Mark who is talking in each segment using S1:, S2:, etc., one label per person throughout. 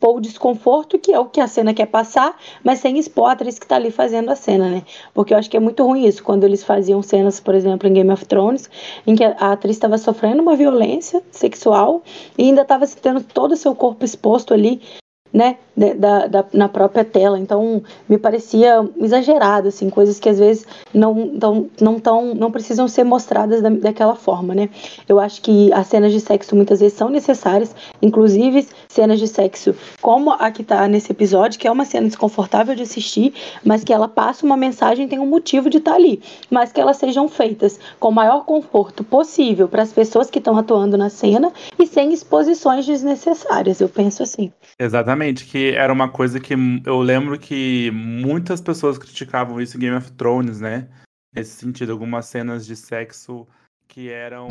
S1: expor o desconforto, que é o que a cena quer passar, mas sem expor a atriz que tá ali fazendo a cena, né? Porque eu acho que é muito ruim isso, quando eles faziam cenas, por exemplo, em Game of Thrones, em que a atriz estava sofrendo uma violência sexual e ainda estava tendo todo o seu corpo exposto ali né, da, da, na própria tela. Então, me parecia exagerado, assim, coisas que às vezes não, tão, não, tão, não precisam ser mostradas da, daquela forma, né. Eu acho que as cenas de sexo muitas vezes são necessárias, inclusive cenas de sexo como a que tá nesse episódio, que é uma cena desconfortável de assistir, mas que ela passa uma mensagem tem um motivo de estar tá ali, mas que elas sejam feitas com o maior conforto possível para as pessoas que estão atuando na cena e sem exposições desnecessárias, eu penso assim.
S2: Exatamente que era uma coisa que eu lembro que muitas pessoas criticavam isso em Game of Thrones, né? Nesse sentido, algumas cenas de sexo que eram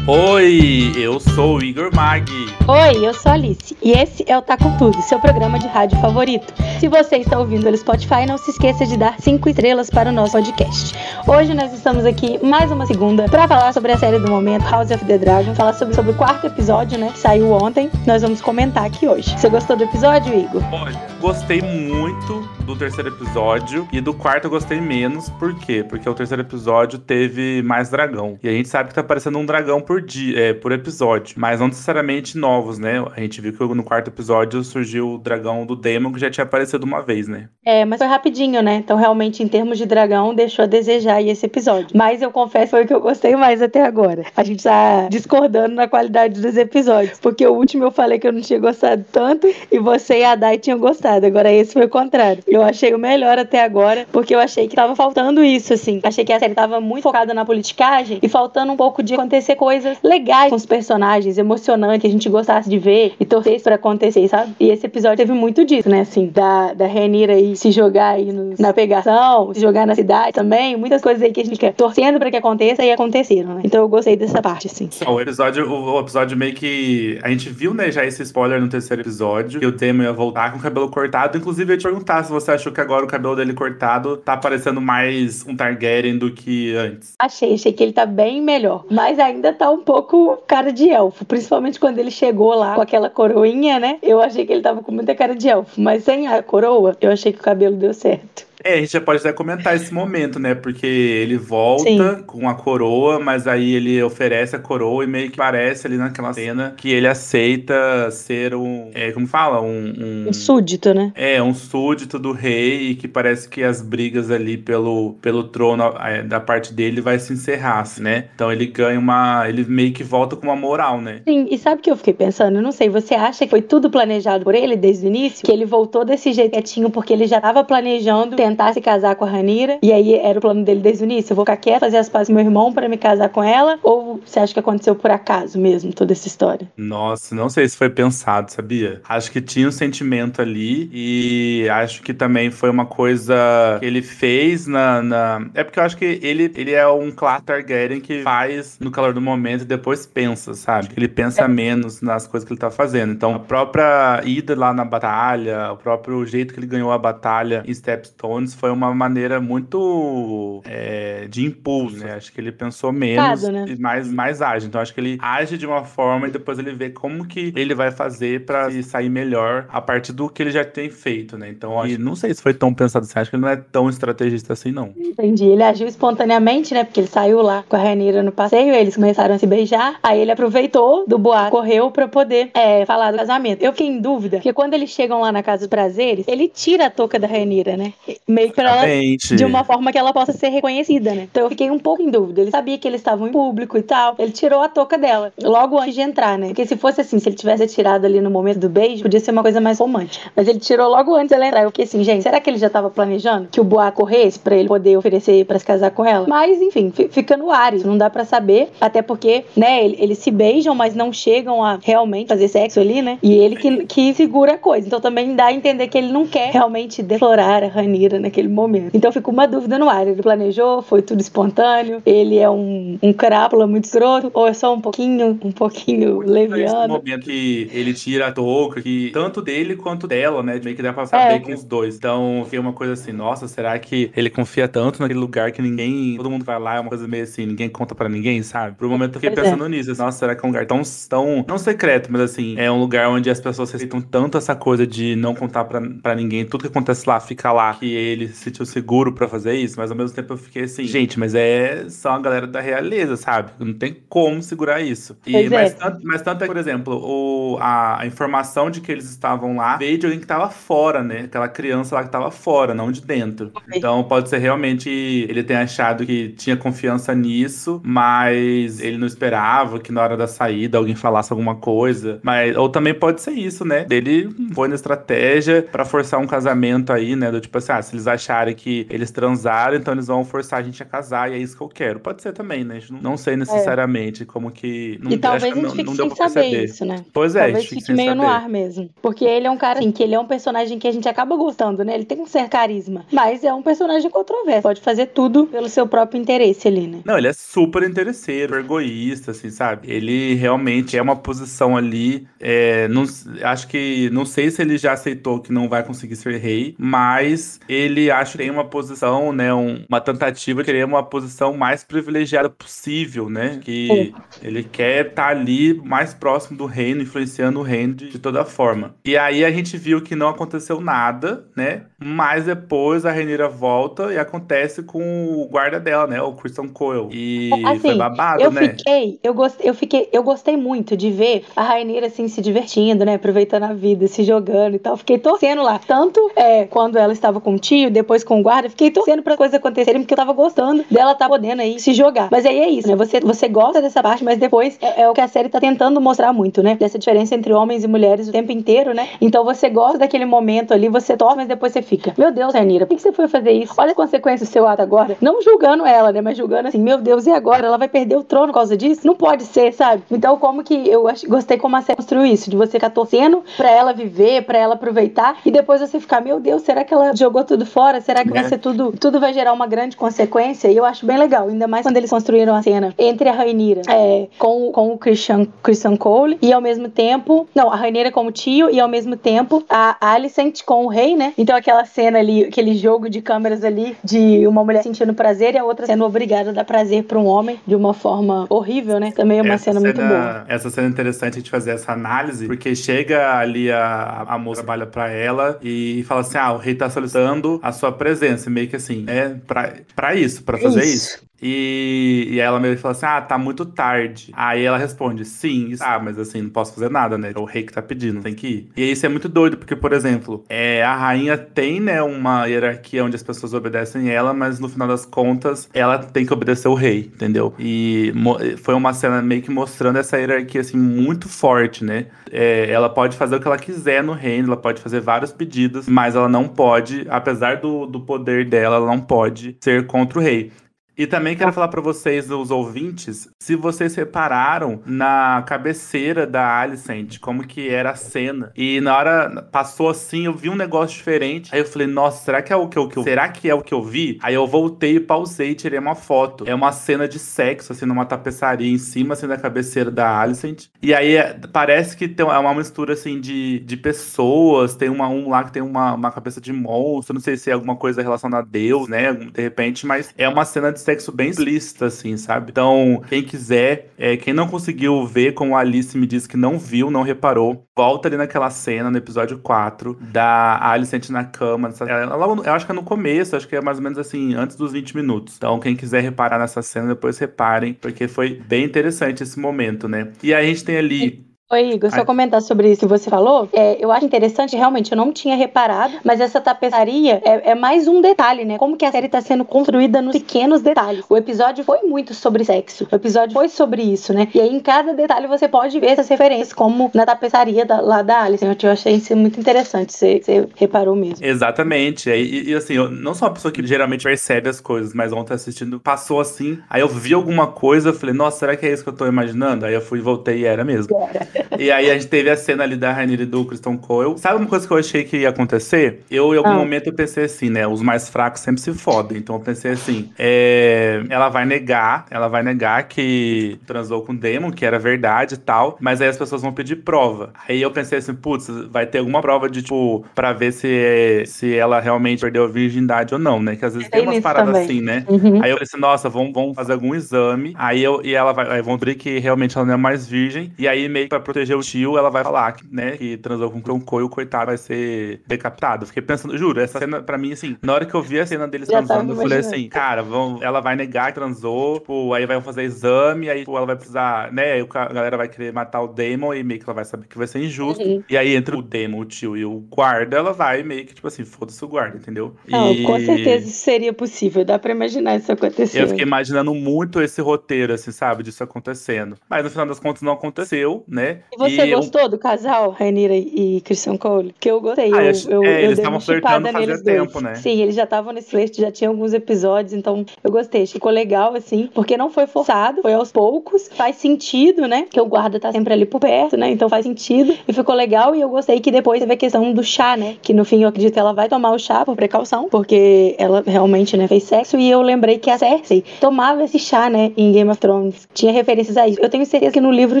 S2: Oi, eu sou o Igor Mag.
S1: Oi, eu sou a Alice. E esse é o Tá Com Tudo, seu programa de rádio favorito. Se você está ouvindo pelo Spotify, não se esqueça de dar cinco estrelas para o nosso podcast. Hoje nós estamos aqui mais uma segunda para falar sobre a série do momento, House of the Dragon. Falar sobre, sobre o quarto episódio, né? Que saiu ontem. Nós vamos comentar aqui hoje. Você gostou do episódio, Igor?
S2: Olha, gostei muito do terceiro episódio. E do quarto eu gostei menos. Por quê? Porque o terceiro episódio teve mais dragão. E a gente sabe que tá aparecendo um dragão por dia, é, por episódio, mas não necessariamente novos, né? A gente viu que no quarto episódio surgiu o dragão do Demon que já tinha aparecido uma vez, né?
S1: É, mas foi rapidinho, né? Então realmente em termos de dragão deixou a desejar esse episódio. Mas eu confesso foi o que eu gostei mais até agora. A gente tá discordando na qualidade dos episódios, porque o último eu falei que eu não tinha gostado tanto e você e a Dai tinham gostado. Agora esse foi o contrário. Eu achei o melhor até agora, porque eu achei que tava faltando isso, assim. Achei que a série tava muito focada na politicagem e faltando um pouco de acontecer coisas legais com os personagens, emocionantes, que a gente gostasse de ver e torcesse pra acontecer, sabe? E esse episódio teve muito disso, né? Assim, da, da Renira aí se jogar aí na pegação, se jogar na cidade também, muitas coisas aí que a gente fica torcendo pra que aconteça e aconteceram, né? Então eu gostei dessa parte, assim.
S2: O episódio, o, episódio meio que. A gente viu, né, já esse spoiler no terceiro episódio, que o Demon ia voltar com o cabelo cortado. Inclusive, eu ia te perguntar se você achou que agora o cabelo dele cortado tá parecendo mais um Targaryen do que antes.
S1: Achei, achei que ele tá bem melhor. Mas ainda tá um pouco cara de elfo, principalmente quando ele chegou lá com aquela coroinha, né? Eu achei que ele tava com muita cara de elfo, mas sem a coroa, eu achei que o cabelo deu certo.
S2: É, a gente já pode até comentar esse momento, né? Porque ele volta Sim. com a coroa, mas aí ele oferece a coroa e meio que parece ali naquela cena que ele aceita ser um. É, como fala? Um,
S1: um, um súdito, né?
S2: É, um súdito do rei e que parece que as brigas ali pelo, pelo trono é, da parte dele vai se encerrar, assim, né? Então ele ganha uma. Ele meio que volta com uma moral, né?
S1: Sim, e sabe o que eu fiquei pensando? Eu não sei, você acha que foi tudo planejado por ele desde o início? Que ele voltou desse jeito quietinho porque ele já tava planejando tentar se casar com a Ranira. E aí era o plano dele desde o início. Eu vou ficar quieta, fazer as pazes com meu irmão para me casar com ela? Ou você acha que aconteceu por acaso mesmo, toda essa história?
S2: Nossa, não sei se foi pensado, sabia? Acho que tinha um sentimento ali e acho que também foi uma coisa que ele fez na. na... É porque eu acho que ele, ele é um Clark Targaryen que faz no calor do momento e depois pensa, sabe? Ele pensa é. menos nas coisas que ele tá fazendo. Então, a própria ida lá na batalha, o próprio jeito que ele ganhou a batalha em Stepstone foi uma maneira muito é, de impulso, né? Acho que ele pensou menos né? e mais, mais ágil. Então acho que ele age de uma forma e depois ele vê como que ele vai fazer para sair melhor a partir do que ele já tem feito, né? Então acho, não sei se foi tão pensado assim. Acho que ele não é tão estrategista assim, não.
S1: Entendi. Ele agiu espontaneamente, né? Porque ele saiu lá com a Rainira no passeio, eles começaram a se beijar. Aí ele aproveitou do boato, correu para poder é, falar do casamento. Eu fiquei em dúvida, porque quando eles chegam lá na Casa dos Prazeres, ele tira a touca da Rainira, né? Meio pra ela, de uma forma que ela possa ser reconhecida, né? Então eu fiquei um pouco em dúvida. Ele sabia que eles estavam em público e tal. Ele tirou a touca dela logo antes de entrar, né? Porque se fosse assim, se ele tivesse tirado ali no momento do beijo, podia ser uma coisa mais romântica. Mas ele tirou logo antes dela entrar. Eu fiquei assim, gente, será que ele já tava planejando que o Boa corresse para ele poder oferecer para se casar com ela? Mas enfim, fica no ar, isso não dá para saber, até porque, né, eles se beijam, mas não chegam a realmente fazer sexo ali, né? E ele que, que segura a coisa. Então também dá a entender que ele não quer realmente deflorar a Ranira naquele momento. Então ficou uma dúvida no ar. Ele planejou, foi tudo espontâneo, ele é um, um crápula muito escroto, ou é só um pouquinho, um pouquinho leviano.
S2: Esse momento que ele tira a touca, que tanto dele quanto dela, né? Meio que dá pra saber é. com os dois. Então, fiquei uma coisa assim, nossa, será que ele confia tanto naquele lugar que ninguém. Todo mundo vai lá, é uma coisa meio assim, ninguém conta pra ninguém, sabe? Por um momento eu fiquei pois é. pensando é. nisso. Assim, nossa, será que é um lugar tão, tão. Não secreto, mas assim, é um lugar onde as pessoas respeitam tanto essa coisa de não contar pra, pra ninguém. Tudo que acontece lá fica lá. Que ele se sentiu seguro pra fazer isso. Mas ao mesmo tempo eu fiquei assim, gente, mas é só a galera da realeza, sabe? Não tem como segurar isso. E, mas, é. tanto, mas tanto é, por exemplo, o, a, a, informação de que eles estavam lá veio de alguém que tava fora, né? Aquela criança lá que tava fora, não de dentro. Então pode ser realmente ele tem achado que tinha confiança nisso, mas ele não esperava que na hora da saída alguém falasse alguma coisa. Mas, ou também pode ser isso, né? Dele foi na estratégia para forçar um casamento aí, né? Do tipo assim, ah, se eles acharem que eles transaram, então eles vão forçar a gente a casar e é isso que eu quero. Pode ser também, né? Não sei necessariamente é. como que.
S1: Não, e talvez a gente não, fique não sem saber isso, né?
S2: Pois é,
S1: talvez fique meio
S2: saber.
S1: no ar mesmo. Porque ele é um cara assim, que ele é um personagem que a gente acaba gostando, né? Ele tem um certo carisma. Mas é um personagem controverso. Pode fazer tudo pelo seu próprio interesse ali, né?
S2: Não, ele é super interesseiro, egoísta, assim, sabe? Ele realmente é uma posição ali. É, não, acho que. Não sei se ele já aceitou que não vai conseguir ser rei, mas ele acho que tem uma posição, né? Um, uma tentativa de querer uma posição mais privilegiada possível, né? Que é. ele quer estar tá ali mais próximo do reino, influenciando o reino de, de toda forma. E aí a gente viu que não aconteceu nada, né? Mas depois a Renira volta e acontece com o guarda dela, né? O Christian Coyle. E assim, foi babado,
S1: eu
S2: né?
S1: Fiquei, eu, gostei, eu, fiquei, eu gostei muito de ver a Rainira assim se divertindo, né? Aproveitando a vida, se jogando e tal. Fiquei torcendo lá. Tanto é, quando ela estava com o depois com o guarda, fiquei torcendo para coisas acontecerem, porque eu tava gostando dela tá podendo aí se jogar. Mas aí é isso, né? Você, você gosta dessa parte, mas depois é, é o que a série tá tentando mostrar muito, né? Dessa diferença entre homens e mulheres o tempo inteiro, né? Então você gosta daquele momento ali, você torce, mas depois você fica. Meu Deus, Rainira, por que você foi fazer isso? Olha a consequência do seu ato agora. Não julgando ela, né? Mas julgando assim, meu Deus, e agora? Ela vai perder o trono por causa disso? Não pode ser, sabe? Então, como que eu gostei como a série construiu isso? De você ficar torcendo pra ela viver, pra ela aproveitar, e depois você ficar, meu Deus, será que ela jogou tudo fora? Será que é. vai ser tudo, tudo vai gerar uma grande consequência? E eu acho bem legal, ainda mais quando eles construíram a cena entre a Rainira é, com, com o Christian, Christian Cole e ao mesmo tempo, não, a Rainira como tio e ao mesmo tempo a Alicent com o rei, né? Então aquela cena ali, aquele jogo de câmeras ali de uma mulher sentindo prazer e a outra sendo obrigada a dar prazer para um homem de uma forma horrível, né? Também é uma cena, cena, muito boa.
S2: Essa cena é interessante a gente fazer essa análise, porque chega ali a, a moça trabalha para ela e fala assim: ah, o rei tá solicitando a sua presença, meio que assim, é pra, pra isso, para fazer isso. isso. E, e ela meio que fala assim: Ah, tá muito tarde. Aí ela responde: Sim, isso. ah, mas assim, não posso fazer nada, né? É o rei que tá pedindo, tem que ir. E isso é muito doido, porque, por exemplo, é, a rainha tem, né, uma hierarquia onde as pessoas obedecem ela, mas no final das contas, ela tem que obedecer o rei, entendeu? E foi uma cena meio que mostrando essa hierarquia, assim, muito forte, né? É, ela pode fazer o que ela quiser no reino, ela pode fazer vários pedidos, mas ela não pode, apesar do, do poder dela, ela não pode ser contra o rei. E também quero falar para vocês, os ouvintes, se vocês repararam na cabeceira da Alicent, como que era a cena. E na hora passou assim, eu vi um negócio diferente. Aí eu falei, nossa, será que é o que eu, que eu será que é o que eu vi? Aí eu voltei e pausei e tirei uma foto. É uma cena de sexo, assim, numa tapeçaria em cima, assim, da cabeceira da Alicent. E aí é, parece que tem, é uma mistura, assim, de, de pessoas. Tem uma, um lá que tem uma, uma cabeça de monstro. Não sei se é alguma coisa relacionada a Deus, né? De repente, mas é uma cena de sexo bem explícito, assim, sabe? Então, quem quiser, é, quem não conseguiu ver, como a Alice me disse que não viu, não reparou, volta ali naquela cena, no episódio 4, da Alicent na cama. Ela, eu acho que é no começo, acho que é mais ou menos assim, antes dos 20 minutos. Então, quem quiser reparar nessa cena, depois reparem, porque foi bem interessante esse momento, né? E aí a gente tem ali
S1: Oi, Igor, só comentar sobre isso que você falou. É, eu acho interessante, realmente, eu não tinha reparado, mas essa tapeçaria é, é mais um detalhe, né? Como que a série está sendo construída nos pequenos detalhes. O episódio foi muito sobre sexo. O episódio foi sobre isso, né? E aí, em cada detalhe, você pode ver essas referências, como na tapeçaria da, lá da Alice. Eu achei isso muito interessante. Você, você reparou mesmo.
S2: Exatamente. E, e, assim, eu não sou uma pessoa que geralmente percebe as coisas, mas ontem assistindo, passou assim. Aí eu vi alguma coisa, eu falei, nossa, será que é isso que eu tô imaginando? Aí eu fui, voltei e era mesmo. Era. E aí a gente teve a cena ali da Rainha e do Kristen Cole. Sabe uma coisa que eu achei que ia acontecer? Eu, em algum ah. momento, eu pensei assim, né? Os mais fracos sempre se fodem. Então eu pensei assim: é, ela vai negar, ela vai negar que transou com o Demon, que era verdade e tal, mas aí as pessoas vão pedir prova. Aí eu pensei assim, putz, vai ter alguma prova de, tipo, pra ver se, se ela realmente perdeu a virgindade ou não, né? Que às vezes tem, tem umas paradas também. assim, né? Uhum. Aí eu pensei, nossa, vamos, vamos fazer algum exame. Aí eu, e ela vai, aí vão ver que realmente ela não é mais virgem. E aí, meio que pra proteger o tio, ela vai falar, né, que transou com o Coio, o coitado vai ser decapitado. Fiquei pensando, juro, essa cena, pra mim, assim, na hora que eu vi a cena deles Já transando, eu falei assim, cara, vão, ela vai negar que transou, tipo, aí vai fazer exame, aí tipo, ela vai precisar, né, aí a galera vai querer matar o Damon e meio que ela vai saber que vai ser injusto. Uhum. E aí, entre o Damon, o tio e o guarda, ela vai meio que, tipo assim, foda-se o guarda, entendeu?
S1: Não, e... com certeza isso seria possível, dá pra imaginar isso acontecendo.
S2: Eu fiquei imaginando muito esse roteiro, assim, sabe, disso acontecendo. Mas no final das contas não aconteceu, né?
S1: E você e gostou eu... do casal, Rainira e Christian Cole? Que eu gostei. Ah, eu, eu,
S2: é, eles estavam flertando fazia tempo, dois. né?
S1: Sim, eles já estavam nesse flerte, já tinha alguns episódios, então eu gostei. Ficou legal, assim, porque não foi forçado, foi aos poucos. Faz sentido, né? Que o guarda tá sempre ali por perto, né? Então faz sentido. E ficou legal. E eu gostei que depois teve a questão do chá, né? Que no fim eu acredito que ela vai tomar o chá por precaução, porque ela realmente, né, fez sexo. E eu lembrei que a Cersei tomava esse chá, né, em Game of Thrones. Tinha referências a isso. Eu tenho certeza que no livro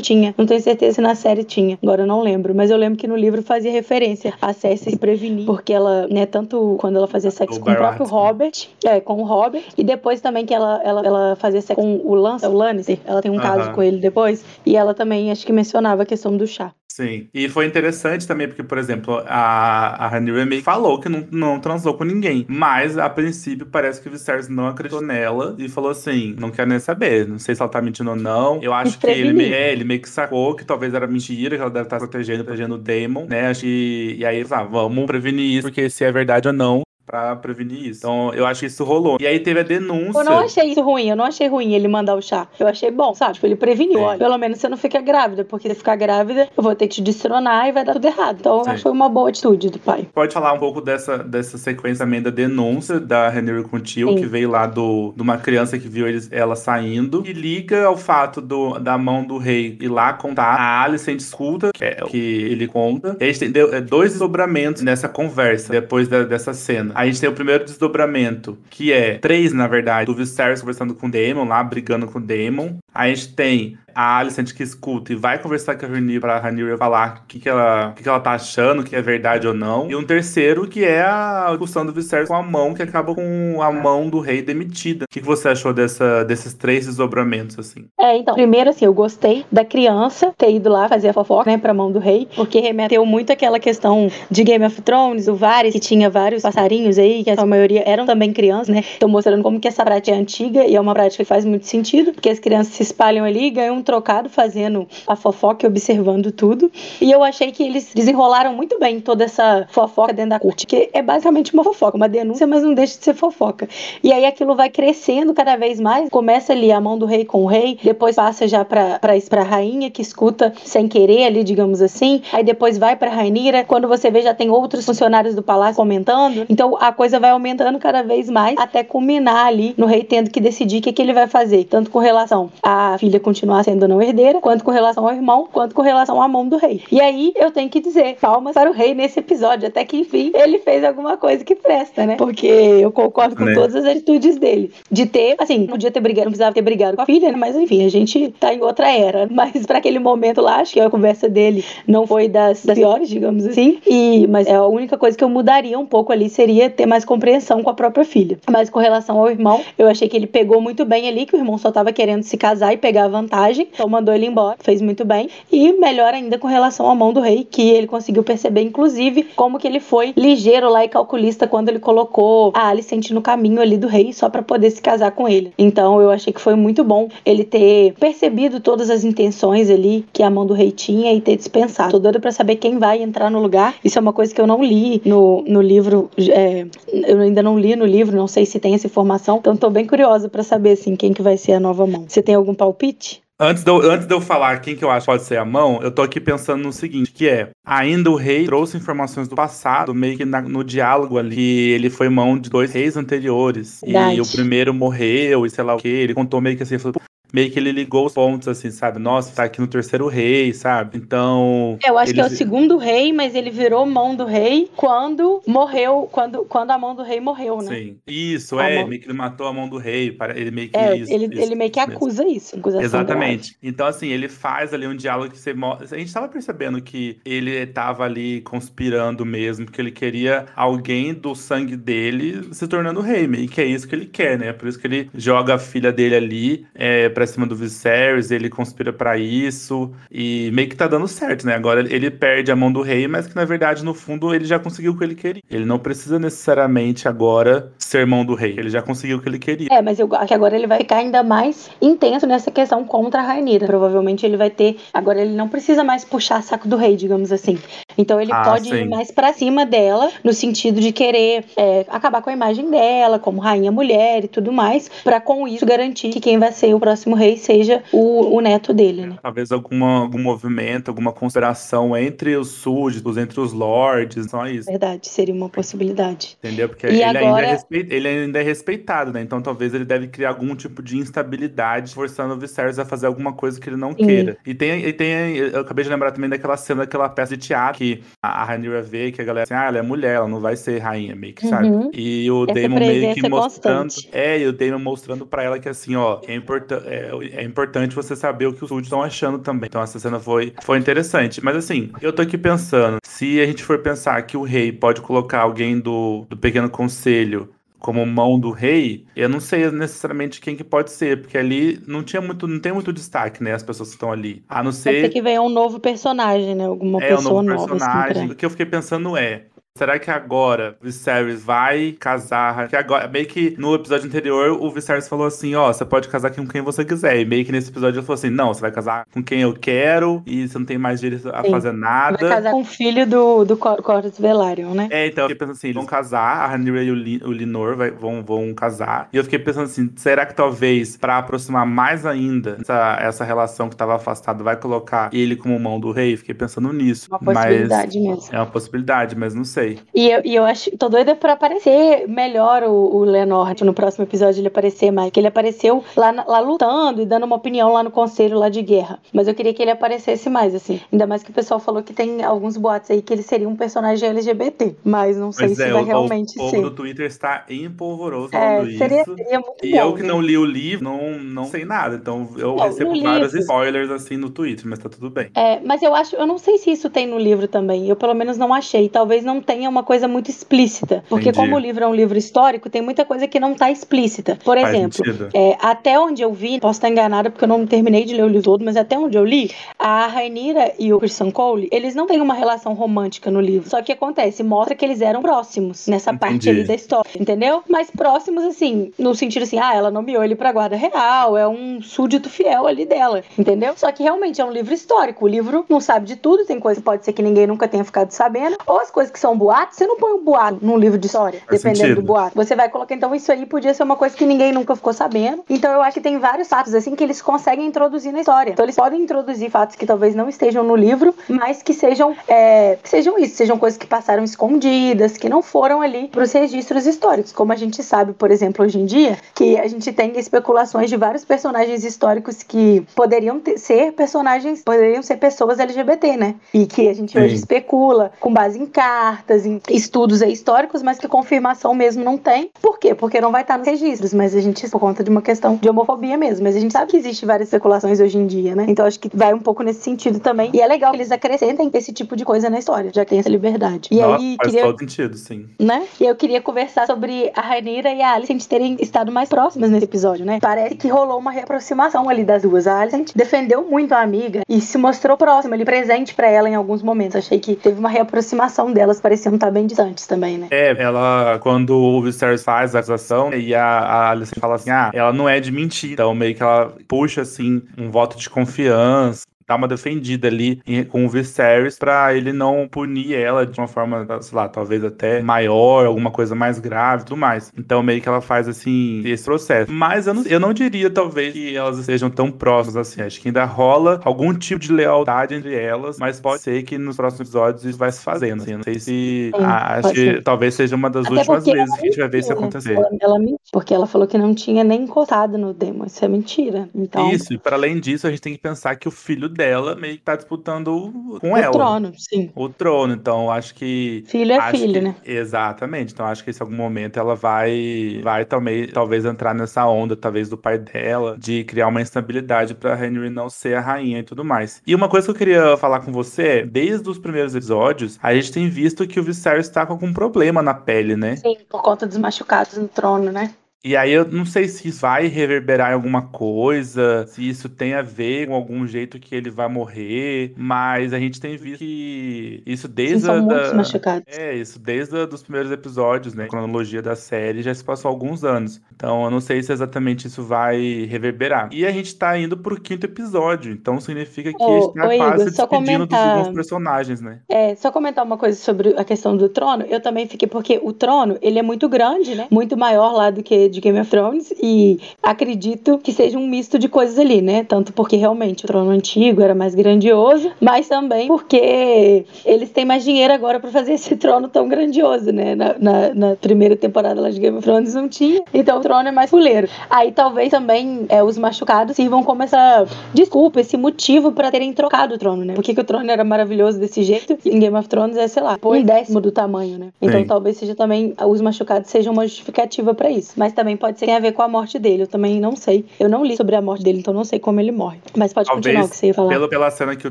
S1: tinha. Não tenho certeza se na série tinha. Agora eu não lembro. Mas eu lembro que no livro fazia referência a Cersei se prevenir. Porque ela, né, tanto quando ela fazia sexo o com o próprio Robert, é, com o Robert, e depois também que ela, ela, ela fazia sexo com o Lance, o Lannister. Ela tem um caso com ele depois. E ela também, acho que mencionava a questão do chá.
S2: Sim. E foi interessante também, porque, por exemplo, a, a Rhaenyra meio falou que não, não transou com ninguém. Mas, a princípio, parece que o Viserys não acreditou nela e falou assim: não quero nem saber. Não sei se ela tá mentindo ou não. Eu acho que ele, é, ele meio que sacou que talvez era mentira, que ela deve estar protegendo, protegendo o Daemon, né? Acho que, e aí, ah, vamos prevenir isso, porque se é verdade ou não, pra prevenir isso. Então, eu acho que isso rolou. E aí teve a denúncia.
S1: Eu não achei isso ruim, eu não achei ruim ele mandar o chá. Eu achei bom, sabe? Tipo, ele preveniu. Olha, pelo menos você não fica grávida, porque se ficar grávida, eu vou ter que te destronar e vai dar tudo errado. Então, eu acho que foi uma boa atitude do pai.
S2: Pode falar um pouco dessa, dessa sequência também da denúncia da o tio, Sim. que veio lá do, de uma criança que viu eles, ela saindo, e liga ao fato do, da mão do rei ir lá contar. A Alicent escuta, que é o que ele conta. E a gente tem é, dois desdobramentos nessa conversa, depois da, dessa cena a gente tem o primeiro desdobramento, que é três, na verdade, do Viserys conversando com o Daemon, lá brigando com o Daemon. A gente tem a Alicent que escuta e vai conversar com a Rhaenyra pra Rhaenyra falar o que, que, ela, que, que ela tá achando, que é verdade ou não. E um terceiro, que é a discussão do Viserys com a mão, que acaba com a mão do rei demitida. O que, que você achou dessa, desses três desdobramentos, assim?
S1: É, então, primeiro, assim, eu gostei da criança ter ido lá fazer a fofoca, né, pra mão do rei, porque remeteu muito aquela questão de Game of Thrones, o Varys, que tinha vários passarinhos aí, que a maioria eram também crianças, né? Então, mostrando como que essa prática é antiga e é uma prática que faz muito sentido, porque as crianças se espalham ali e ganham trocado fazendo a fofoca e observando tudo. E eu achei que eles desenrolaram muito bem toda essa fofoca dentro da corte, que é basicamente uma fofoca, uma denúncia, mas não deixa de ser fofoca. E aí aquilo vai crescendo cada vez mais. Começa ali a mão do rei com o rei, depois passa já pra, pra, pra rainha que escuta sem querer ali, digamos assim. Aí depois vai pra Rainira. Quando você vê, já tem outros funcionários do palácio comentando. Então a coisa vai aumentando cada vez mais até culminar ali no rei tendo que decidir o que, que ele vai fazer, tanto com relação à filha continuar sendo não herdeira herdeira, quanto com relação ao irmão, quanto com relação à mão do rei. E aí eu tenho que dizer, palmas para o rei nesse episódio, até que enfim ele fez alguma coisa que presta, né? Porque eu concordo com né? todas as atitudes dele. De ter, assim, não podia ter brigado, não precisava ter brigado com a filha, né? Mas enfim, a gente tá em outra era. Mas para aquele momento lá, acho que a conversa dele não foi das, das piores, digamos assim. E, mas é a única coisa que eu mudaria um pouco ali seria ter mais compreensão com a própria filha. Mas com relação ao irmão, eu achei que ele pegou muito bem ali, que o irmão só tava querendo se casar e pegar a vantagem. Então mandou ele embora, fez muito bem. E melhor ainda com relação à mão do rei, que ele conseguiu perceber, inclusive, como que ele foi ligeiro lá e calculista quando ele colocou a Alicent no caminho ali do rei só para poder se casar com ele. Então eu achei que foi muito bom ele ter percebido todas as intenções ali que a mão do rei tinha e ter dispensado. Tô doida pra saber quem vai entrar no lugar. Isso é uma coisa que eu não li no, no livro. É, eu ainda não li no livro, não sei se tem essa informação. Então tô bem curiosa para saber assim quem que vai ser a nova mão. Você tem algum palpite?
S2: Antes de, eu, antes de eu falar quem que eu acho que pode ser a mão, eu tô aqui pensando no seguinte, que é, ainda o rei trouxe informações do passado, meio que na, no diálogo ali, que ele foi mão de dois reis anteriores, Verdade. e o primeiro morreu, e sei lá o que, ele contou meio que assim, falou, meio que ele ligou os pontos, assim, sabe? Nossa, tá aqui no terceiro rei, sabe? Então.
S1: Eu acho ele... que é o segundo rei, mas ele virou mão do rei quando morreu, quando, quando a mão do rei morreu, né? Sim.
S2: Isso, a é, mão... meio que ele matou a mão do rei. Ele meio que.
S1: É, isso, ele, isso, ele meio que acusa mesmo. isso.
S2: Exatamente. Então, assim, ele faz ali um diálogo que você. A gente tava percebendo que ele tava ali conspirando mesmo, que ele queria alguém do sangue dele se tornando rei, meio que é isso que ele quer, né? Por isso que ele joga a filha dele ali é, pra cima do Viserys, ele conspira para isso, e meio que tá dando certo, né? Agora ele perde a mão do rei, mas que na verdade, no fundo, ele já conseguiu o que ele queria. Ele não precisa necessariamente agora ser mão do rei, ele já conseguiu o que ele queria.
S1: É, mas eu acho que agora ele vai ficar ainda mais intenso nessa questão contra a Rainira. Provavelmente ele vai ter. Agora ele não precisa mais puxar saco do rei, digamos assim. Então ele ah, pode sim. ir mais para cima dela, no sentido de querer é, acabar com a imagem dela, como rainha mulher e tudo mais, para com isso garantir que quem vai ser o próximo rei seja o, o neto dele, né?
S2: Talvez alguma, algum movimento, alguma consideração entre os súditos, entre os lords, só isso.
S1: Verdade, seria uma possibilidade.
S2: Entendeu? Porque ele, agora... ainda é respeitado, ele ainda é respeitado, né? Então talvez ele deve criar algum tipo de instabilidade, forçando o Viserys a fazer alguma coisa que ele não Sim. queira. E tem, e tem, eu acabei de lembrar também daquela cena daquela peça de teatro que a Rhaenyra vê que a galera assim, ah, ela é mulher, ela não vai ser rainha, meio que, sabe? Uhum. E o Essa Daemon meio que mostrando. Constante. É, e o Daemon mostrando pra ela que assim, ó, é, importa é, é importante você saber o que os súditos estão achando também. Então essa cena foi, foi interessante. Mas assim, eu tô aqui pensando, se a gente for pensar que o rei pode colocar alguém do, do pequeno conselho como mão do rei, eu não sei necessariamente quem que pode ser, porque ali não tinha muito, não tem muito destaque, né, as pessoas que estão ali. A não ser
S1: Pode ser que venha um novo personagem, né, alguma é, pessoa um novo nova.
S2: Personagem. Assim, o que eu fiquei pensando é, Será que agora o Viserys vai casar? Que agora, meio que no episódio anterior, o Viserys falou assim: ó, você pode casar com quem você quiser. E meio que nesse episódio ele falou assim: não, você vai casar com quem eu quero e você não tem mais direito a Sim. fazer nada.
S1: Vai casar com o filho do, do Cortes Velaryon, né?
S2: É, então eu fiquei pensando assim: eles vão casar, a Rhaenyra e o, Li, o Linor vai, vão, vão casar. E eu fiquei pensando assim: será que talvez, pra aproximar mais ainda essa, essa relação que tava afastada, vai colocar ele como mão do rei? Fiquei pensando nisso.
S1: Uma possibilidade
S2: mas,
S1: mesmo.
S2: É uma possibilidade, mas não sei.
S1: E eu, e eu acho, tô doida pra aparecer melhor o, o Lenor no próximo episódio ele aparecer mais. Que ele apareceu lá, lá lutando e dando uma opinião lá no conselho lá de guerra. Mas eu queria que ele aparecesse mais, assim. Ainda mais que o pessoal falou que tem alguns boatos aí que ele seria um personagem LGBT. Mas não sei pois se é, vai o, realmente o ser. O
S2: do Twitter está empolvoroso é, falando
S1: é, seria, isso. Seria muito
S2: e
S1: bom,
S2: eu que né? não li o livro, não, não sei nada. Então eu não, recebo vários livro. spoilers assim no Twitter, mas tá tudo bem.
S1: É, mas eu acho, eu não sei se isso tem no livro também. Eu pelo menos não achei. Talvez não tenha uma coisa muito explícita. Porque Entendi. como o livro é um livro histórico, tem muita coisa que não está explícita. Por Faz exemplo, é, até onde eu vi, posso estar enganada porque eu não terminei de ler o livro todo, mas até onde eu li, a Rainira e o Christian Cole, eles não têm uma relação romântica no livro. Só que acontece, mostra que eles eram próximos nessa Entendi. parte ali da história, entendeu? Mas próximos, assim, no sentido assim, ah, ela nomeou ele pra guarda real, é um súdito fiel ali dela, entendeu? Só que realmente é um livro histórico. O livro não sabe de tudo, tem coisa que pode ser que ninguém nunca tenha ficado sabendo, ou as coisas que são boatos, você não põe um boato num livro de história, Faz dependendo sentido. do boato. Você vai colocar, então, isso aí podia ser uma coisa que ninguém nunca ficou sabendo. Então, eu acho que tem vários fatos, assim, que eles conseguem introduzir na história. Então, eles podem introduzir fatos que talvez não estejam no livro, mas que sejam, é, que sejam isso, sejam coisas que passaram escondidas, que não foram ali para os registros históricos. Como a gente sabe, por exemplo, hoje em dia, que a gente tem especulações de vários personagens históricos que poderiam ter, ser personagens, poderiam ser pessoas LGBT, né? E que a gente Sim. hoje especula com base em cartas, em estudos históricos, mas que confirmação mesmo não tem. Por quê? Porque não vai estar nos registros, mas a gente, por conta de uma questão de homofobia mesmo, mas a gente sabe que existe várias especulações hoje em dia, né? Então acho que vai um pouco nesse sentido também. E é legal que eles acrescentem esse tipo de coisa na história, já que tem essa liberdade. E
S2: Nossa,
S1: aí
S2: faz
S1: queria,
S2: todo sentido, sim.
S1: Né? E eu queria conversar sobre a Rainira e a Alicent terem estado mais próximas nesse episódio, né? Parece que rolou uma reaproximação ali das duas. A Alicent defendeu muito a amiga e se mostrou próxima, ali presente para ela em alguns momentos. Achei que teve uma reaproximação delas, pareciam estar bem distantes também, né?
S2: É, ela, quando o Viserys faz a acusação e a, a Alice fala assim, ah, ela não é de mentir. Então meio que ela puxa, assim, um voto de confiança dar uma defendida ali em, com o Viserys pra ele não punir ela de uma forma, sei lá, talvez até maior, alguma coisa mais grave e tudo mais. Então meio que ela faz assim esse processo. Mas eu não, eu não diria, talvez, que elas estejam tão próximas assim. Acho que ainda rola algum tipo de lealdade entre elas, mas pode ser que nos próximos episódios isso vai se fazendo. Assim. Não sei se. Sim, acho que talvez seja uma das Até últimas vezes que a gente vai ver isso acontecer.
S1: Ela, ela mentiu, porque ela falou que não tinha nem encostado no demo. Isso é mentira. Então...
S2: Isso, e para além disso, a gente tem que pensar que o filho dela meio que tá disputando com
S1: o
S2: ela.
S1: O trono, sim.
S2: O trono. Então, acho que.
S1: Filho é filho,
S2: que...
S1: né?
S2: Exatamente. Então, acho que em algum momento ela vai, vai também, talvez entrar nessa onda, talvez, do pai dela, de criar uma instabilidade pra Henry não ser a rainha e tudo mais. E uma coisa que eu queria falar com você é, desde os primeiros episódios, a gente tem visto que o Viserys tá com algum problema na pele, né?
S1: Sim, por conta dos machucados no trono, né?
S2: E aí eu não sei se isso vai reverberar em alguma coisa, se isso tem a ver com algum jeito que ele vai morrer, mas a gente tem visto que isso desde
S1: Sim,
S2: a, da,
S1: machucados.
S2: é isso desde a, dos primeiros episódios, né? A cronologia da série já se passou alguns anos. Então eu não sei se exatamente isso vai reverberar. E a gente tá indo pro quinto episódio, então significa que
S1: Ô,
S2: a gente tá
S1: ô, Igor,
S2: quase se
S1: só
S2: despedindo dos
S1: comentar-
S2: alguns personagens, né?
S1: É, só comentar uma coisa sobre a questão do trono. Eu também fiquei, porque o trono, ele é muito grande, né? Muito maior lá do que de Game of Thrones. E acredito que seja um misto de coisas ali, né? Tanto porque realmente o trono antigo era mais grandioso, mas também porque eles têm mais dinheiro agora pra fazer esse trono tão grandioso, né? Na, na- na primeira temporada lá de Game of Thrones não tinha. Então o trono é mais fuleiro. Aí talvez também é, os machucados sirvam como essa desculpa, esse motivo pra terem trocado o trono, né? Por que, que o trono era maravilhoso desse jeito e em Game of Thrones é, sei lá, um décimo do tamanho, né? Então
S2: Sim.
S1: talvez seja também os machucados sejam uma justificativa pra isso. Mas também pode ser a ver com a morte dele. Eu também não sei. Eu não li sobre a morte dele, então não sei como ele morre. Mas pode continuar o
S2: Talvez
S1: que você ia falar.
S2: pelo, pela cena que o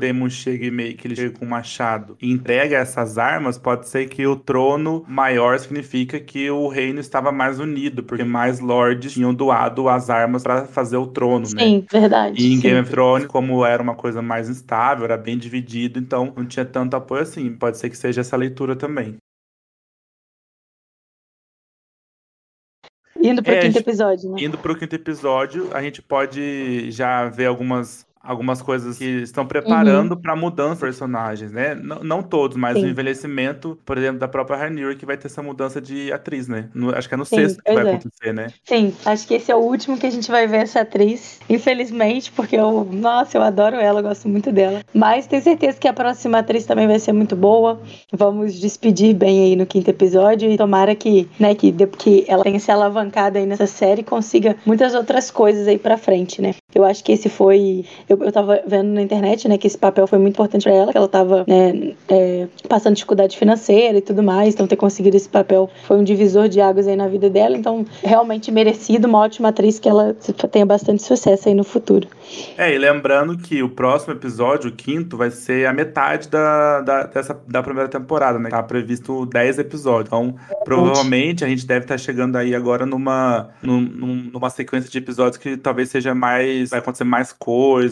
S2: Daemon chega e meio que ele chega com um machado e entrega essas armas, pode ser que o trono maior significa que o reino estava mais unido, porque mais lords tinham doado as armas pra fazer o trono, né?
S1: Sim, verdade.
S2: E em
S1: sim.
S2: Game of Thrones, como era uma coisa mais instável, era bem dividido, então não tinha tanto apoio assim. Pode ser que seja essa leitura também.
S1: Indo pro
S2: É,
S1: quinto episódio, né?
S2: Indo pro quinto episódio, a gente pode já ver algumas, algumas coisas que estão preparando pra mudança dos personagens, né? Não, não todos, mas
S1: Sim.
S2: o envelhecimento, por exemplo, da própria Rhaenyra, que vai ter essa mudança de atriz, né? No- acho que é no
S1: Sim,
S2: sexto que vai
S1: é.
S2: acontecer, né?
S1: Sim, acho que esse é o último que a gente vai ver essa atriz. Infelizmente, porque eu, nossa, eu adoro ela, eu gosto muito dela. Mas tenho certeza que a próxima atriz também vai ser muito boa. Vamos despedir bem aí no quinto episódio e tomara que, né, que, de- que ela tenha se alavancado aí nessa série e consiga muitas outras coisas aí pra frente, né? Eu acho que esse foi. Eu, eu tava vendo na internet, né, que esse papel foi muito importante pra ela, que ela tava, né, é, passando dificuldade financeira e tudo mais, então ter conseguido esse papel foi um divisor de águas aí na vida dela, então realmente merecido, uma ótima atriz que ela tenha bastante sucesso aí no futuro.
S2: É, e lembrando que o próximo episódio, o quinto, vai ser a metade da, da, dessa, da primeira temporada, né? Tá previsto 10 episódios. Então, provavelmente a gente deve estar chegando aí agora numa, num- num- numa sequência de episódios que talvez seja mais. Vai acontecer mais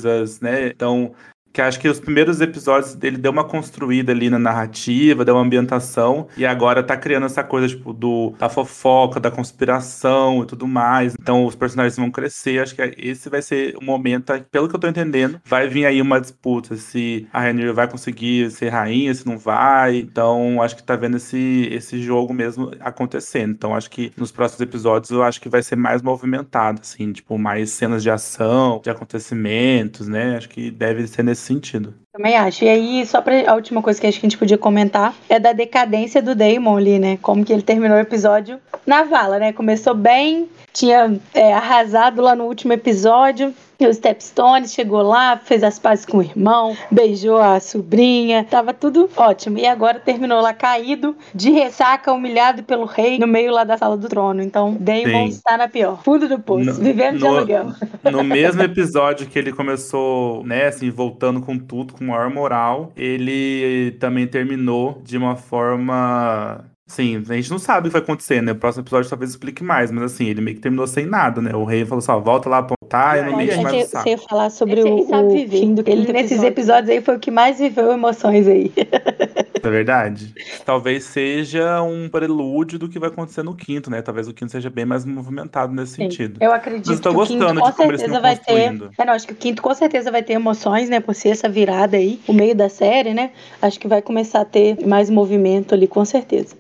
S2: coisas, né? Então. Que acho que os primeiros episódios dele deu uma construída ali na narrativa, deu uma ambientação, e agora tá criando essa coisa, tipo, do, da fofoca, da conspiração e tudo mais. Então os personagens vão crescer. Acho que esse vai ser o momento, pelo que eu tô entendendo, vai vir aí uma disputa se a Rhaenyra vai conseguir ser rainha, se não vai. Então acho que tá vendo esse, esse jogo mesmo acontecendo. Então acho que nos próximos episódios eu acho que vai ser mais movimentado, assim, tipo, mais cenas de ação, de acontecimentos, né? Acho que deve ser nesse sentido.
S1: Também acho. E aí, só pra a última coisa que acho que a gente podia comentar é da decadência do Damon ali, né? Como que ele terminou o episódio na vala, né? Começou bem, tinha é, arrasado lá no último episódio. E o Stepstone chegou lá, fez as pazes com o irmão, beijou a sobrinha, tava tudo ótimo. E agora terminou lá caído, de ressaca, humilhado pelo rei, no meio lá da sala do trono. Então, Damon
S2: Sim.
S1: está na pior. Fundo do poço,
S2: No-
S1: vivendo de
S2: no-
S1: aluguel.
S2: No mesmo episódio que ele começou, né, assim, voltando com tudo, com maior moral, ele também terminou de uma forma. Sim, a gente não sabe o que vai acontecer, né? O próximo episódio talvez explique mais, mas assim, ele meio que terminou sem nada, né? O rei falou assim: ó, volta lá pra voltar e não
S1: Mas
S2: mexe mais o
S1: você
S2: saco.
S1: você ia falar sobre
S3: Esse
S1: o, o fim do
S3: Ele,
S1: quinto
S3: nesses
S1: episódio.
S3: episódios aí, foi o que mais viveu emoções aí.
S2: É verdade. Talvez seja um prelúdio do que vai acontecer no quinto, né? Talvez o quinto seja bem mais movimentado nesse Sim. sentido.
S1: Eu acredito Mas eu tô que gostando o quinto com certeza vai ter. É, não, acho que o quinto com certeza vai ter emoções, né? Por ser essa virada aí, o meio da série, né? Acho que vai começar a ter mais movimento ali, com certeza.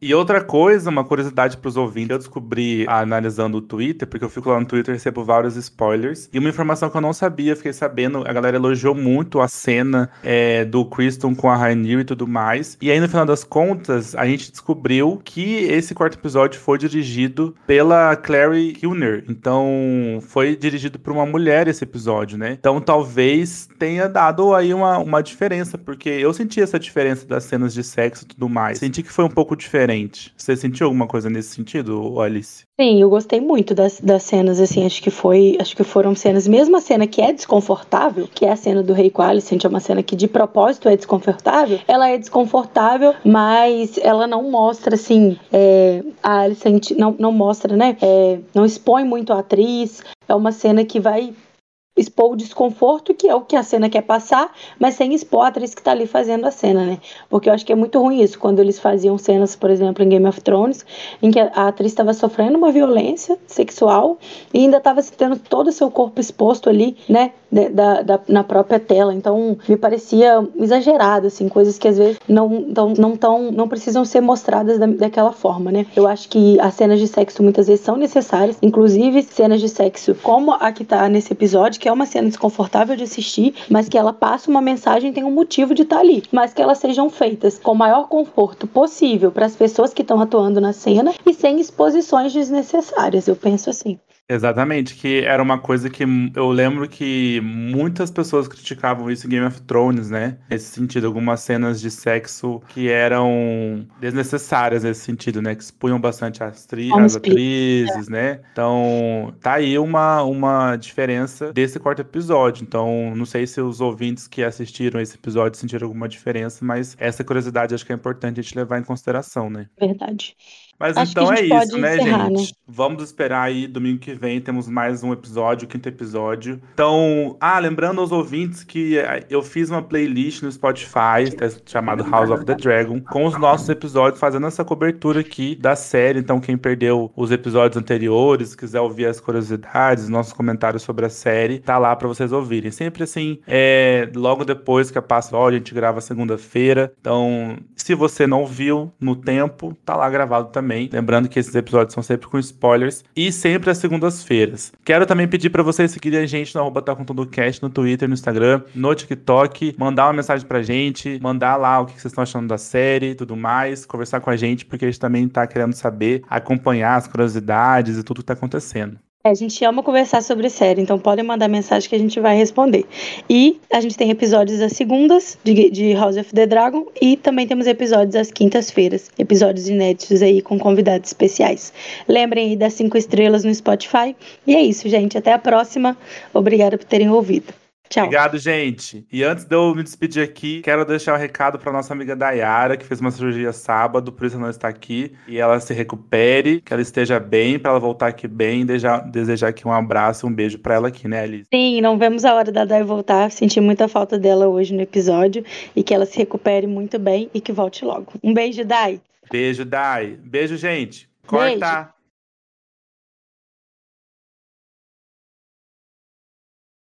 S2: E outra coisa, uma curiosidade para os ouvintes, eu descobri analisando o Twitter, porque eu fico lá no Twitter e recebo vários spoilers. E uma informação que eu não sabia, fiquei sabendo, a galera elogiou muito a cena é, do Kristen com a Rainil e tudo mais. E aí, no final das contas, a gente descobriu que esse quarto episódio foi dirigido pela Clary Kilner. Então, foi dirigido por uma mulher esse episódio, né? Então, talvez tenha dado aí uma, uma diferença, porque eu senti essa diferença das cenas de sexo e tudo mais. Senti que foi um pouco diferente diferente. Você sentiu alguma coisa nesse sentido, Alice?
S1: Sim, eu gostei muito das, das cenas, assim, acho que foi, acho que foram cenas, mesmo a cena que é desconfortável, que é a cena do Rei com a Alicent, é uma cena que de propósito é desconfortável, ela é desconfortável, mas ela não mostra, assim, é, a Alicent não, não mostra, né, é, não expõe muito a atriz, é uma cena que vai expor o desconforto, que é o que a cena quer passar, mas sem expor a atriz que tá ali fazendo a cena, né? Porque eu acho que é muito ruim isso, quando eles faziam cenas, por exemplo, em Game of Thrones, em que a atriz estava sofrendo uma violência sexual e ainda estava tendo todo o seu corpo exposto ali, né? Da, da, na própria tela. Então, me parecia exagerado, assim, coisas que às vezes não, tão, não, tão, não precisam ser mostradas da, daquela forma, né? Eu acho que as cenas de sexo muitas vezes são necessárias, inclusive cenas de sexo como a que tá nesse episódio, que é uma cena desconfortável de assistir, mas que ela passa uma mensagem tem um motivo de estar tá ali, mas que elas sejam feitas com o maior conforto possível para as pessoas que estão atuando na cena e sem exposições desnecessárias. Eu penso assim.
S2: Exatamente, que era uma coisa que eu lembro que muitas pessoas criticavam isso em Game of Thrones, né? Nesse sentido, algumas cenas de sexo que eram desnecessárias nesse sentido, né? Que expunham bastante as, as atrizes, né? Então, tá aí uma, uma diferença desse quarto episódio. Então, não sei se os ouvintes que assistiram esse episódio sentiram alguma diferença, mas essa curiosidade acho que é importante a gente levar em consideração, né?
S1: Verdade.
S2: Mas Acho então é isso, né, encerrar, gente? Né? Vamos esperar aí, domingo que vem temos mais um episódio, quinto episódio. Então, ah, lembrando aos ouvintes que eh, eu fiz uma playlist no Spotify, tá chamado House of the Dragon, com os nossos episódios, fazendo essa cobertura aqui da série. Então, quem perdeu os episódios anteriores, quiser ouvir as curiosidades, nossos comentários sobre a série, tá lá para vocês ouvirem. Sempre assim, é, logo depois que a passa, ó, a gente grava segunda-feira. Então, se você não viu no tempo, tá lá gravado também também. Lembrando que esses episódios são sempre com spoilers e sempre às segundas-feiras. Quero também pedir para vocês seguirem a gente no arroba tá no Twitter, no Instagram, no TikTok, mandar uma mensagem pra gente, mandar lá o que vocês estão achando da série tudo mais, conversar com a gente, porque a gente também tá querendo saber, acompanhar as curiosidades e tudo que tá acontecendo.
S1: É, a gente ama conversar sobre série, então podem mandar mensagem que a gente vai responder. E a gente tem episódios às segundas de, de House of the Dragon e também temos episódios às quintas-feiras, episódios inéditos aí com convidados especiais. Lembrem aí das cinco estrelas no Spotify. E é isso, gente. Até a próxima. Obrigada por terem ouvido. Tchau.
S2: Obrigado, gente. E antes de eu me despedir aqui, quero deixar um recado para nossa amiga Dayara, que fez uma cirurgia sábado, por isso não está aqui. E ela se recupere, que ela esteja bem, para ela voltar aqui bem. Desejar, desejar aqui um abraço, um beijo para ela aqui, né, Alice?
S1: Sim, não vemos a hora da Day voltar. Senti muita falta dela hoje no episódio. E que ela se recupere muito bem e que volte logo. Um beijo, Day.
S2: Beijo, Day. Beijo, gente. Corta. Beijo.